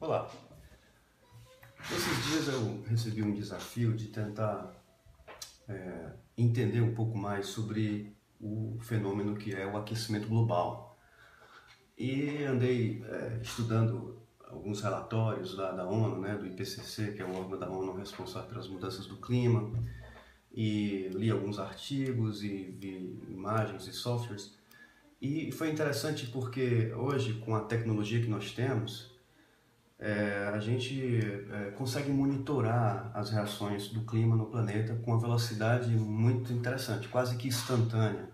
Olá. Esses dias eu recebi um desafio de tentar é, entender um pouco mais sobre o fenômeno que é o aquecimento global. E andei é, estudando alguns relatórios da, da ONU, né, do IPCC, que é o órgão da ONU responsável pelas mudanças do clima, e li alguns artigos e vi imagens e softwares. E foi interessante porque hoje, com a tecnologia que nós temos, é, a gente é, consegue monitorar as reações do clima no planeta com uma velocidade muito interessante, quase que instantânea.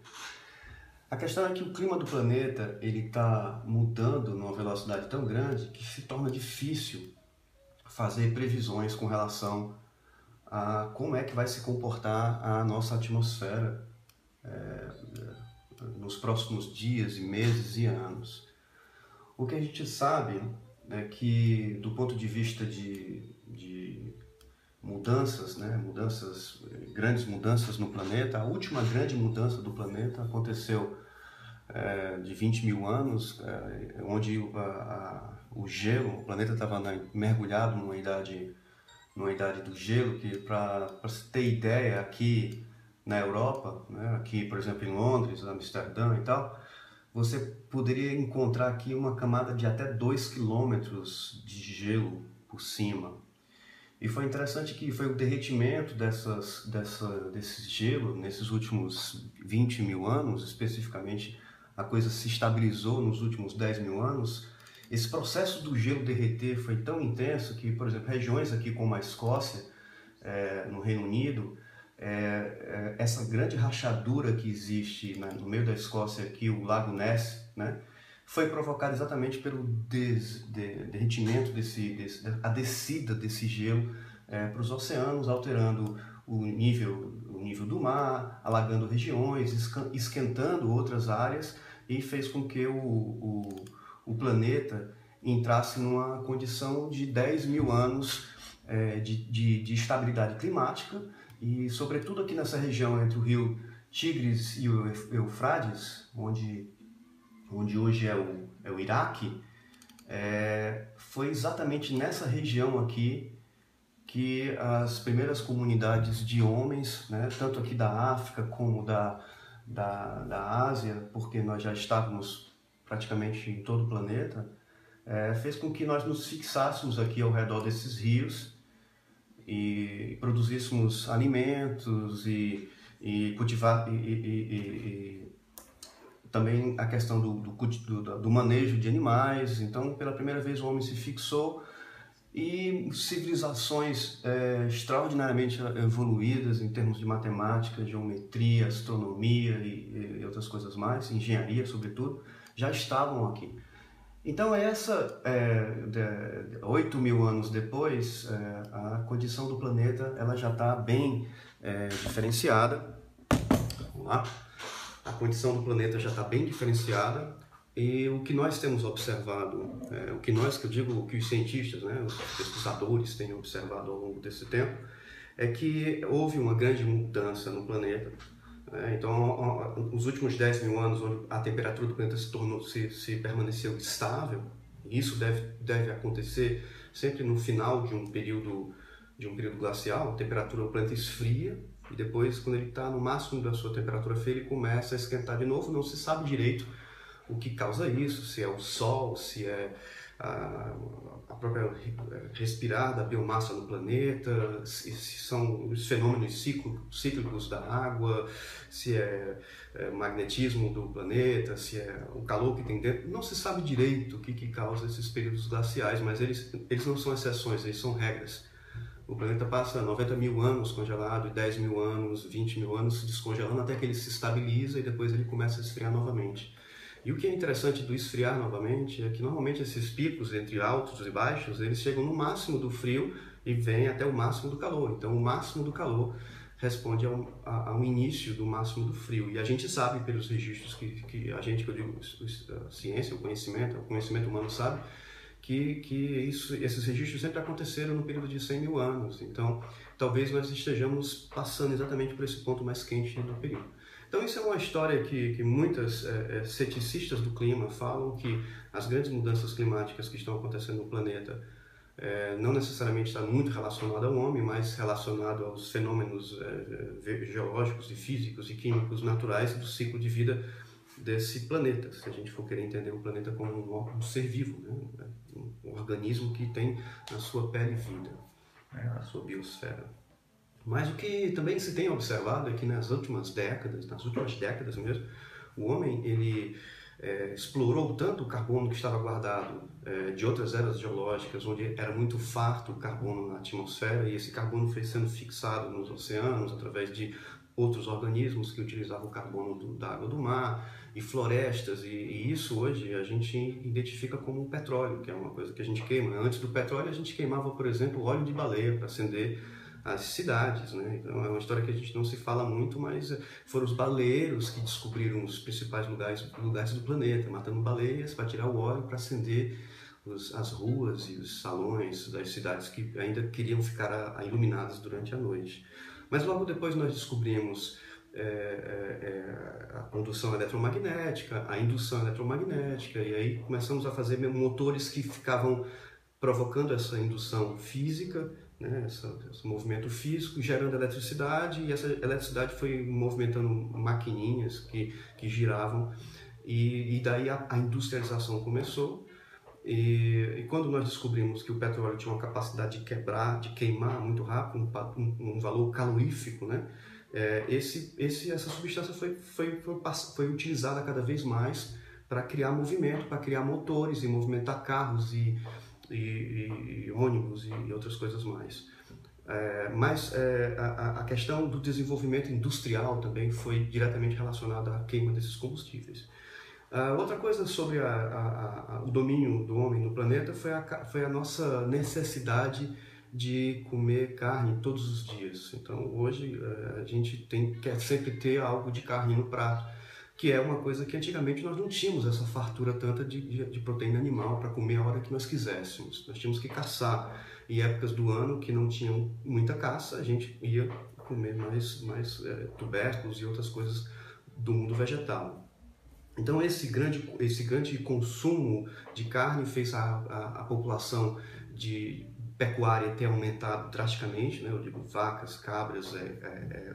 A questão é que o clima do planeta ele está mudando numa velocidade tão grande que se torna difícil fazer previsões com relação a como é que vai se comportar a nossa atmosfera é, nos próximos dias e meses e anos. O que a gente sabe é que, do ponto de vista de, de mudanças, né, mudanças, grandes mudanças no planeta. A última grande mudança do planeta aconteceu é, de 20 mil anos, é, onde a, a, o gelo, o planeta estava mergulhado numa idade, numa idade do gelo, que para se ter ideia, aqui na Europa, né, aqui por exemplo em Londres, Amsterdã e tal, você poderia encontrar aqui uma camada de até 2 quilômetros de gelo por cima. E foi interessante que foi o derretimento dessas, dessa, desse gelo nesses últimos 20 mil anos, especificamente a coisa se estabilizou nos últimos 10 mil anos. Esse processo do gelo derreter foi tão intenso que, por exemplo, regiões aqui como a Escócia, é, no Reino Unido, é, é, essa grande rachadura que existe né, no meio da Escócia aqui, o Lago Ness, né, foi provocado exatamente pelo des, de, derretimento desse, desse, a descida desse gelo é, para os oceanos, alterando o nível, o nível do mar, alagando regiões, esquentando outras áreas e fez com que o, o, o planeta entrasse numa condição de 10 mil anos é, de, de, de estabilidade climática e, sobretudo aqui nessa região entre o rio Tigres e o Eufrates, onde onde hoje é o, é o Iraque, é, foi exatamente nessa região aqui que as primeiras comunidades de homens, né, tanto aqui da África como da, da, da Ásia, porque nós já estávamos praticamente em todo o planeta, é, fez com que nós nos fixássemos aqui ao redor desses rios e produzíssemos alimentos e, e cultivar e, e, também a questão do, do, do, do, manejo de animais. Então, pela primeira vez, o homem se fixou e civilizações é, extraordinariamente evoluídas em termos de matemática, geometria, astronomia e, e, outras coisas mais, engenharia, sobretudo, já estavam aqui. Então, essa, é, 8 mil anos depois, é, a condição do planeta ela já está bem é, diferenciada. Vamos lá a condição do planeta já está bem diferenciada e o que nós temos observado, é, o que nós, que eu digo, o que os cientistas, né, os pesquisadores têm observado ao longo desse tempo, é que houve uma grande mudança no planeta. Né? Então, nos últimos 10 mil anos, a temperatura do planeta se tornou, se, se permaneceu estável, isso deve, deve acontecer sempre no final de um período de um período glacial, a temperatura do planeta esfria e depois, quando ele está no máximo da sua temperatura fria, ele começa a esquentar de novo. Não se sabe direito o que causa isso, se é o sol, se é a, a própria respirar da biomassa no planeta, se, se são os fenômenos cíclicos da água, se é, é magnetismo do planeta, se é o calor que tem dentro. Não se sabe direito o que, que causa esses períodos glaciais, mas eles, eles não são exceções, eles são regras. O planeta passa 90 mil anos congelado, 10 mil anos, 20 mil anos descongelando até que ele se estabiliza e depois ele começa a esfriar novamente. E o que é interessante do esfriar novamente é que normalmente esses picos entre altos e baixos, eles chegam no máximo do frio e vêm até o máximo do calor. Então o máximo do calor responde ao, ao início do máximo do frio. E a gente sabe pelos registros que, que a gente, que eu digo, a ciência, o conhecimento, o conhecimento humano sabe, que, que isso, esses registros sempre aconteceram no período de 100 mil anos. Então, talvez nós estejamos passando exatamente por esse ponto mais quente do período. Então, isso é uma história que, que muitas é, é, ceticistas do clima falam que as grandes mudanças climáticas que estão acontecendo no planeta é, não necessariamente está muito relacionado ao homem, mas relacionado aos fenômenos é, geológicos e físicos e químicos naturais do ciclo de vida desse planeta, se a gente for querer entender o planeta como um, um ser vivo, né? um, organismo que tem na sua pele vida, né? a sua biosfera. Mas o que também se tem observado é que nas últimas décadas, nas últimas décadas mesmo, o homem ele é, explorou tanto o carbono que estava guardado é, de outras eras geológicas, onde era muito farto o carbono na atmosfera, e esse carbono foi sendo fixado nos oceanos através de outros organismos que utilizavam o carbono do, da água do mar e florestas e, e, isso hoje a gente identifica como petróleo que é uma coisa que a gente queima. Antes do petróleo a gente queimava por exemplo óleo de baleia para acender as cidades, né? Então é uma história que a gente não se fala muito, mas eh, foram os baleiros que descobriram os principais lugares, lugares do planeta, matando baleias para tirar o óleo para acender os, as ruas e os salões das cidades que ainda queriam ficar a, a iluminadas durante a noite. Mas logo depois nós descobrimos é, é, a condução eletromagnética, a indução eletromagnética, e aí começamos a fazer motores que ficavam provocando essa indução física né, essa, esse movimento físico, gerando eletricidade, e essa eletricidade foi movimentando maquininhas que, que giravam, e, e daí a, a, industrialização começou. E, e, quando nós descobrimos que o petróleo tinha uma capacidade de quebrar, de queimar muito rápido, um, um valor calorífico, né, é, esse, esse, essa substância foi, foi, foi, foi utilizada cada vez mais para criar movimento, para criar motores e movimentar carros e e, e ônibus e outras coisas mais. É, mas é, a, a, questão do desenvolvimento industrial também foi diretamente relacionada à queima desses combustíveis. Uh, outra coisa sobre a, a, o domínio do homem no planeta foi a, foi a nossa necessidade de comer carne todos os dias. Então hoje uh, a gente tem, quer sempre ter algo de carne no prato que é uma coisa que antigamente nós não tínhamos essa fartura tanta de, de, de proteína animal para comer a hora que nós quiséssemos. Nós tínhamos que caçar. Em épocas do ano que não tinham muita caça, a gente ia comer mais, mais é, tubérculos e outras coisas do mundo vegetal. Então esse grande, esse grande consumo de carne fez a, a, a população de pecuária ter aumentado drasticamente, né? eu digo vacas, cabras, é, é, é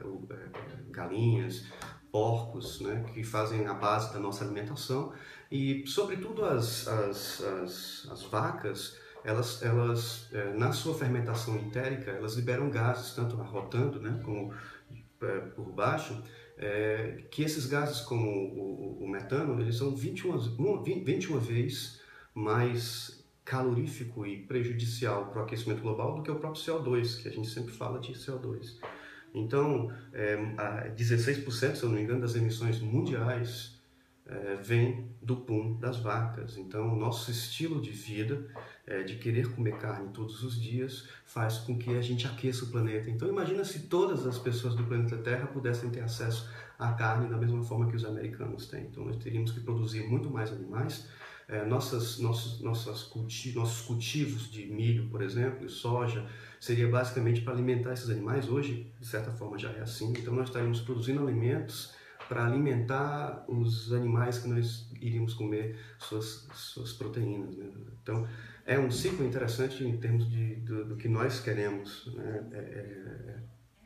galinhas, porcos, né, que fazem a base da nossa alimentação e, sobretudo, as, as, as, as vacas, elas, elas é, na sua fermentação entérica, elas liberam gases, tanto arrotando né, como é, por baixo, é, que esses gases, como o, o, metano, eles são 21, 21 vezes mais calorífico e prejudicial para o aquecimento global do que o próprio CO2, que a gente sempre fala de CO2. Então, é, 16%, se eu não me engano, das emissões mundiais é, vem do pum das vacas. Então, o nosso estilo de vida, é, de querer comer carne todos os dias, faz com que a gente aqueça o planeta. Então, imagina se todas as pessoas do planeta Terra pudessem ter acesso à carne da mesma forma que os americanos têm. Então, nós teríamos que produzir muito mais animais. É, nossas, nossos, nossas culti nossos cultivos de milho, por exemplo, e soja, seria basicamente para alimentar esses animais. Hoje, de certa forma, já é assim. Então, nós estaríamos produzindo alimentos para alimentar os animais que nós iríamos comer suas, suas proteínas. Né? Então, é um ciclo interessante em termos de, do, do que nós queremos né? é, é,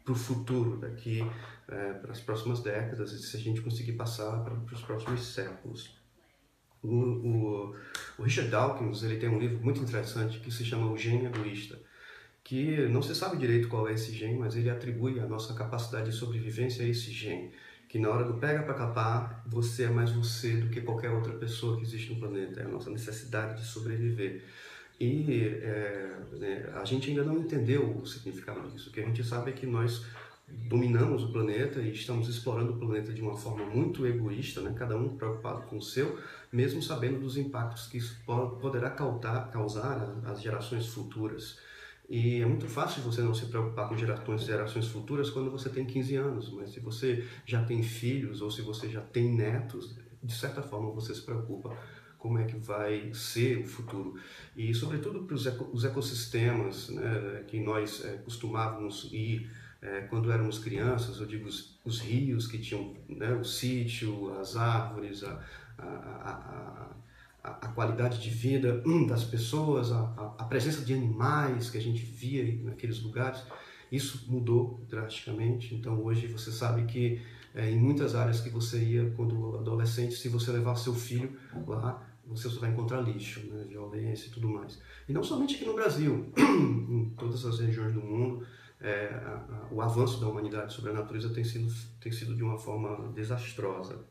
para o futuro, daqui é, para as próximas décadas, se a gente conseguir passar para os próximos séculos. O, o, o, Richard Dawkins ele tem um livro muito interessante que se chama O Gênio Egoísta que não se sabe direito qual é esse gene, mas ele atribui a nossa capacidade de sobrevivência a esse gene. Que na hora do pega para capar, você é mais você do que qualquer outra pessoa que existe no planeta. É a nossa necessidade de sobreviver. E é, né, a gente ainda não entendeu o significado disso. O que a gente sabe é que nós dominamos o planeta e estamos explorando o planeta de uma forma muito egoísta, né? cada um preocupado com o seu, mesmo sabendo dos impactos que isso poderá causar às gerações futuras. E é muito fácil você não se preocupar com gerações, gerações futuras quando você tem 15 anos, mas se você já tem filhos ou se você já tem netos, de certa forma você se preocupa como é que vai ser o futuro. E, sobretudo, para os, eco, os ecossistemas né, que nós é, costumávamos ir é, quando éramos crianças, eu digo os, os rios que tinham né, o sítio, as árvores, a, a, a, a, qualidade de vida das pessoas, a, presença de animais que a gente via naqueles lugares, isso mudou drasticamente. Então hoje você sabe que é, em muitas áreas que você ia quando adolescente, se você levar seu filho lá, você só vai encontrar lixo, né, violência e tudo mais. E não somente aqui no Brasil, em todas as regiões do mundo, é, o avanço da humanidade sobre a natureza tem sido, tem sido de uma forma desastrosa.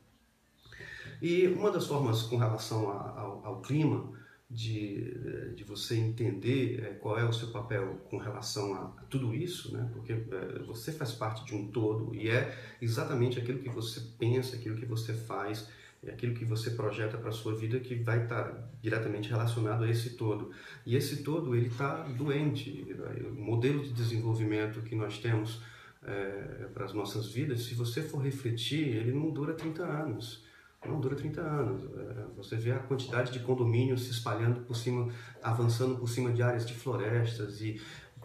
E uma das formas com relação a, ao, ao, clima, de, de você entender é, qual é o seu papel com relação a, a tudo isso, né? porque é, você faz parte de um todo e é exatamente aquilo que você pensa, aquilo que você faz, é aquilo que você projeta para a sua vida que vai estar diretamente relacionado a esse todo. E esse todo ele está doente. O modelo de desenvolvimento que nós temos é, para as nossas vidas, se você for refletir, ele não dura 30 anos não dura 30 anos. É, você vê a quantidade de condomínios se espalhando por cima, avançando por cima de áreas de florestas e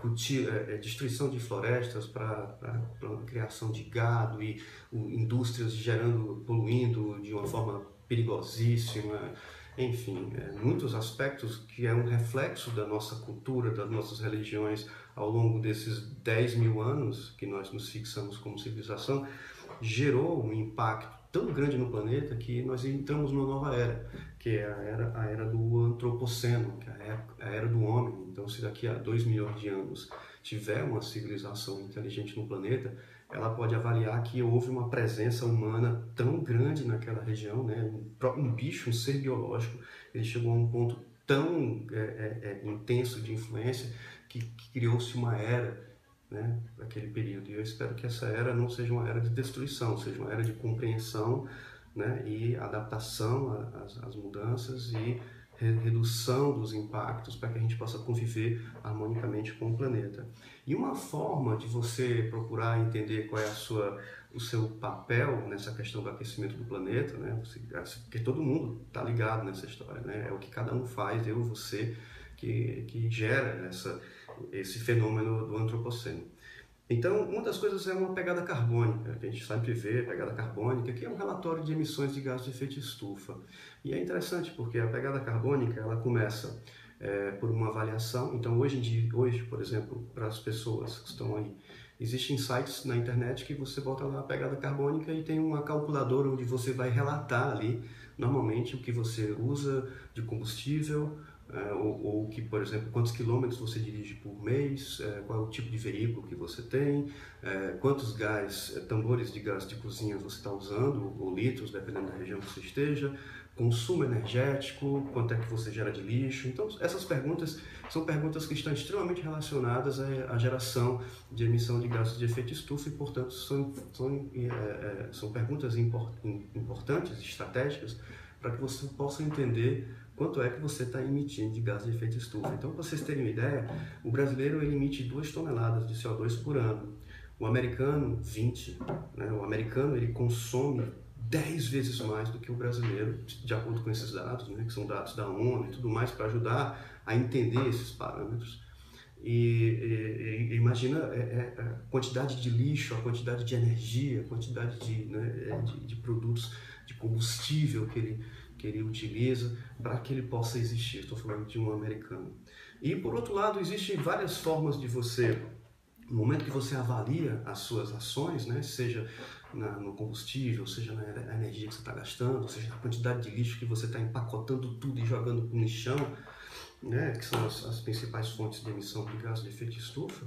é, é, destruição de florestas para criação de gado e indústrias gerando, poluindo de uma forma perigosíssima. Enfim, é, muitos aspectos que é um reflexo da nossa cultura, das nossas religiões ao longo desses 10 mil anos que nós nos fixamos como civilização, gerou um impacto tão grande no planeta que nós entramos numa nova era, que é a era, a era do antropoceno, que é a era do homem. Então, se daqui a 2 milhões de anos tiver uma civilização inteligente no planeta, ela pode avaliar que houve uma presença humana tão grande naquela região, né? um, um bicho, um ser biológico, ele chegou a um ponto tão é, é, é, intenso de influência que, que criou-se uma era né, período. E eu espero que essa era não seja uma era de destruição, seja uma era de compreensão né, e adaptação às, às mudanças e redução dos impactos para que a gente possa conviver harmonicamente com o planeta. E uma forma de você procurar entender qual é a sua, o seu papel nessa questão do aquecimento do planeta, né? porque todo mundo está ligado nessa história, né? é o que cada um faz, eu você, que, que gera essa, esse fenômeno do antropoceno. Então, uma das coisas é uma pegada carbônica, que a gente sempre vê, pegada carbônica, que é um relatório de emissões de gás de efeito estufa. E é interessante porque a pegada carbônica, ela começa é, por uma avaliação. Então, hoje em dia, hoje, por exemplo, para as pessoas que estão aí, existem sites na internet que você bota lá a pegada carbônica e tem uma calculadora onde você vai relatar ali, normalmente, o que você usa de combustível, é, ou, ou, que, por exemplo, quantos quilômetros você dirige por mês, é, qual é o tipo de veículo que você tem, é, quantos gás, é, tambores de gás de cozinha você está usando, ou litros, dependendo da região que você esteja, consumo energético, quanto é que você gera de lixo. Então, essas perguntas são perguntas que estão extremamente relacionadas à, geração de emissão de gases de efeito estufa e, portanto, são, são, é, é, são perguntas import, importantes, estratégicas, para que você possa entender quanto é que você está emitindo de gás de efeito estufa. Então, para vocês terem uma ideia, o brasileiro emite 2 toneladas de CO2 por ano. O americano, 20. Né? O americano ele consome 10 vezes mais do que o brasileiro, de acordo com esses dados, né? que são dados da ONU e tudo mais, para ajudar a entender esses parâmetros. E, e, e imagina é, é, a quantidade de lixo, a quantidade de energia, a quantidade de, né, é, de, de produtos, de combustível que ele, que ele utiliza para que ele possa existir. Estou falando de um americano. E por outro lado, existem várias formas de você, no momento que você avalia as suas ações, né, seja na, no combustível, seja na energia que você está gastando, seja na quantidade de lixo que você está empacotando tudo e jogando no lixão, né, que são as, as principais fontes de emissão de gás de efeito estufa,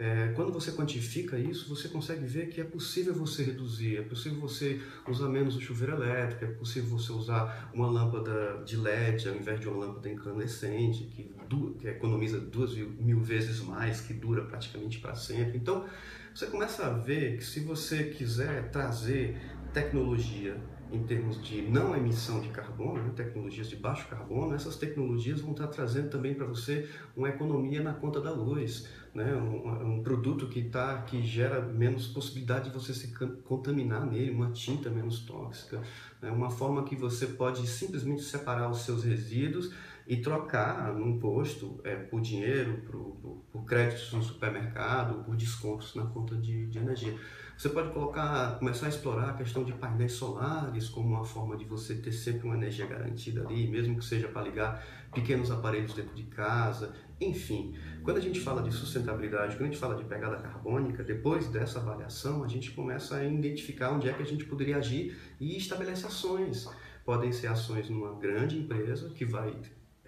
é, quando você quantifica isso, você consegue ver que é possível você reduzir, é possível você usar menos o chuveiro elétrico, é possível você usar uma lâmpada de LED ao invés de uma lâmpada incandescente, que, que economiza duas mil vezes mais, que dura praticamente para sempre. Então, você começa a ver que se você quiser trazer tecnologia em termos de não emissão de carbono, né, tecnologias de baixo carbono, essas tecnologias vão estar trazendo também para você uma economia na conta da luz, né, um, um produto que, tá, que gera menos possibilidade de você se contaminar nele, uma tinta menos tóxica, né, uma forma que você pode simplesmente separar os seus resíduos e trocar num posto é, por dinheiro, por, por, por créditos no supermercado, por descontos na conta de, de energia. Você pode colocar, começar a explorar a questão de painéis solares como uma forma de você ter sempre uma energia garantida ali, mesmo que seja para ligar pequenos aparelhos dentro de casa, enfim. Quando a gente fala de sustentabilidade, quando a gente fala de pegada carbônica, depois dessa avaliação, a gente começa a identificar onde é que a gente poderia agir e estabelece ações. Podem ser ações numa grande empresa que vai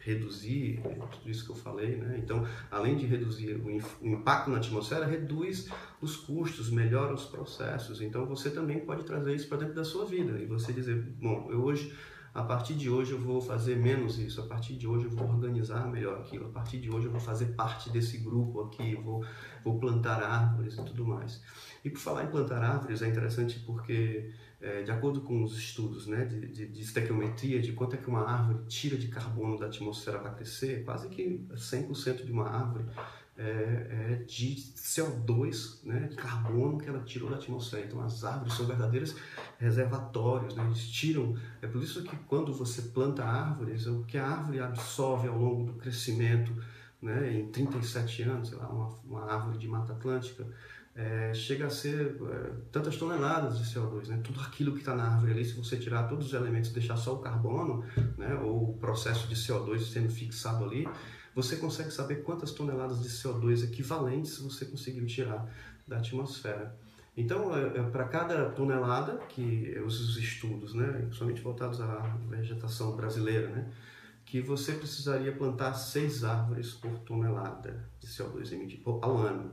reduzir é, tudo isso que eu falei, né? Então, além de reduzir o impacto na atmosfera, reduz os custos, melhora os processos. Então, você também pode trazer isso para dentro da sua vida e você dizer, bom, eu hoje a partir de hoje eu vou fazer menos isso, a partir de hoje eu vou organizar melhor aquilo, a partir de hoje eu vou fazer parte desse grupo aqui, vou, vou plantar árvores e tudo mais. E por falar em plantar árvores é interessante porque é, de acordo com os estudos né, de, de, de estequiometria, de quanto é que uma árvore tira de carbono da atmosfera para crescer, quase que 100% de uma árvore é, é, de CO2, né, de carbono que ela tirou da atmosfera. Então as árvores são verdadeiros reservatórios, né, eles tiram. É por isso que quando você planta árvores, o que a árvore absorve ao longo do crescimento, né, em 37 anos, sei lá, uma, uma árvore de Mata Atlântica, é, chega a ser é, tantas toneladas de CO2, né? Tudo aquilo que está na árvore ali, se você tirar todos os elementos e deixar só o carbono, né? Ou o processo de CO2 sendo fixado ali, você consegue saber quantas toneladas de CO2 equivalentes você conseguiu tirar da atmosfera. Então, é, é para cada tonelada que os estudos, né, somente voltados à vegetação brasileira, né, que você precisaria plantar seis árvores por tonelada de CO2 emitido ao ano.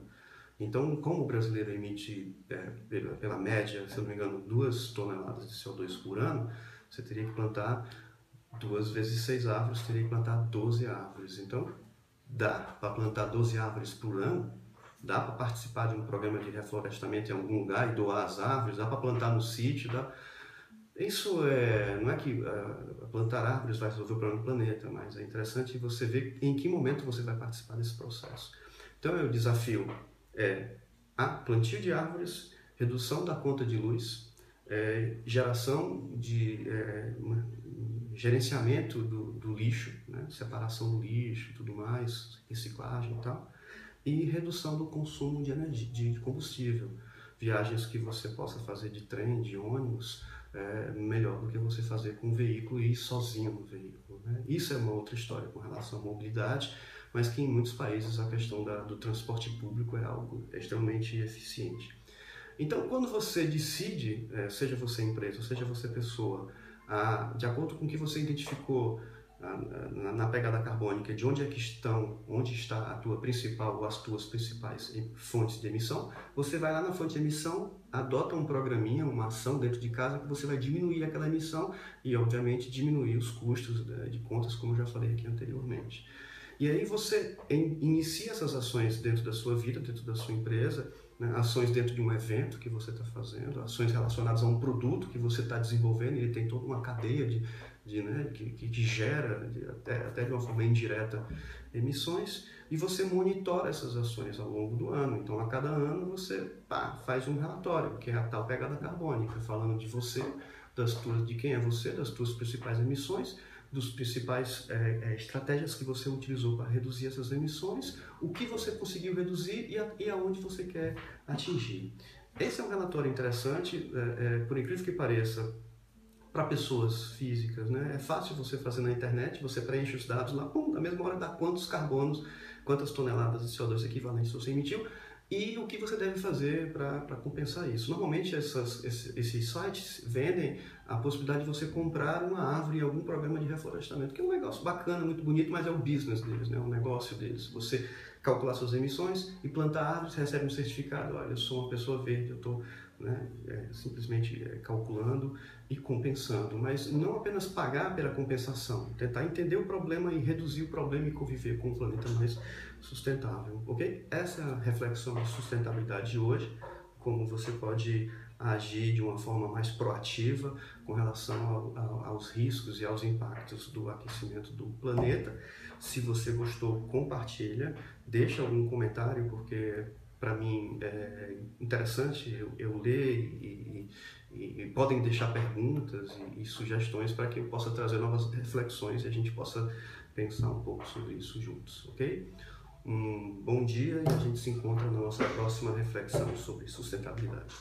Então, como o brasileiro emite, é, pela, pela, média, se não me engano, duas toneladas de CO2 por ano, você teria que plantar duas vezes seis árvores, teria que plantar 12 árvores. Então, dá para plantar 12 árvores por ano, dá para participar de um programa de reflorestamento em algum lugar e doar as árvores, dá para plantar no sítio, dá... Isso é, não é que uh, plantar árvores vai resolver o problema do planeta, mas é interessante você ver em que momento você vai participar desse processo. Então, eu desafio é a plantio de árvores, redução da conta de luz, é, geração de é, gerenciamento do, do lixo, né? separação do lixo tudo mais, reciclagem e tal, e redução do consumo de, energia, de combustível. Viagens que você possa fazer de trem, de ônibus, é melhor do que você fazer com um veículo e ir sozinho no veículo. Né? Isso é uma outra história com relação à mobilidade, mas que em muitos países a questão da, do transporte público é algo extremamente eficiente. Então, quando você decide, é, seja você empresa, seja você pessoa, de acordo com o que você identificou na, pegada carbônica, de onde é que estão, onde está a tua principal ou as tuas principais fontes de emissão, você vai lá na fonte de emissão, adota um programinha, uma ação dentro de casa que você vai diminuir aquela emissão e, obviamente, diminuir os custos de, de contas, como já falei aqui anteriormente. E aí você inicia essas ações dentro da sua vida, dentro da sua empresa, né? ações dentro de um evento que você está fazendo, ações relacionadas a um produto que você está desenvolvendo, ele tem toda uma cadeia de, de né, que, que gera, de, até, até de uma forma indireta, emissões, e você monitora essas ações ao longo do ano. Então, a cada ano você pá, faz um relatório, que é a tal pegada carbônica, falando de você, das tuas, de quem é você, das suas principais emissões, dos principais é, é, estratégias que você utilizou para reduzir essas emissões, o que você conseguiu reduzir e, a, e aonde você quer atingir. Esse é um relatório interessante, é, por incrível que pareça, para pessoas físicas. Né? É fácil você fazer na internet, você preenche os dados lá, pum, na mesma hora dá quantos carbonos, quantas toneladas de CO2 equivalentes você emitiu, e o que você deve fazer para compensar isso. Normalmente essas, esses, sites vendem a possibilidade de você comprar uma árvore em algum programa de reflorestamento, que é um negócio bacana, muito bonito, mas é o business deles, né? é o negócio deles. Você calcular suas emissões e plantar árvores, recebe um certificado, olha, eu sou uma pessoa verde, eu estou né, é, simplesmente é, calculando e compensando, mas não apenas pagar pela compensação, tentar entender o problema e reduzir o problema e conviver com um planeta mais sustentável, ok? Essa é a reflexão de sustentabilidade de hoje, como você pode agir de uma forma mais proativa com relação ao, ao, aos riscos e aos impactos do aquecimento do planeta. Se você gostou, compartilha, deixa algum comentário, porque para mim é interessante eu, eu ler e, e, e, podem deixar perguntas e, e sugestões para que eu possa trazer novas reflexões e a gente possa pensar um pouco sobre isso juntos, ok? Um bom dia e a gente se encontra na nossa próxima reflexão sobre sustentabilidade.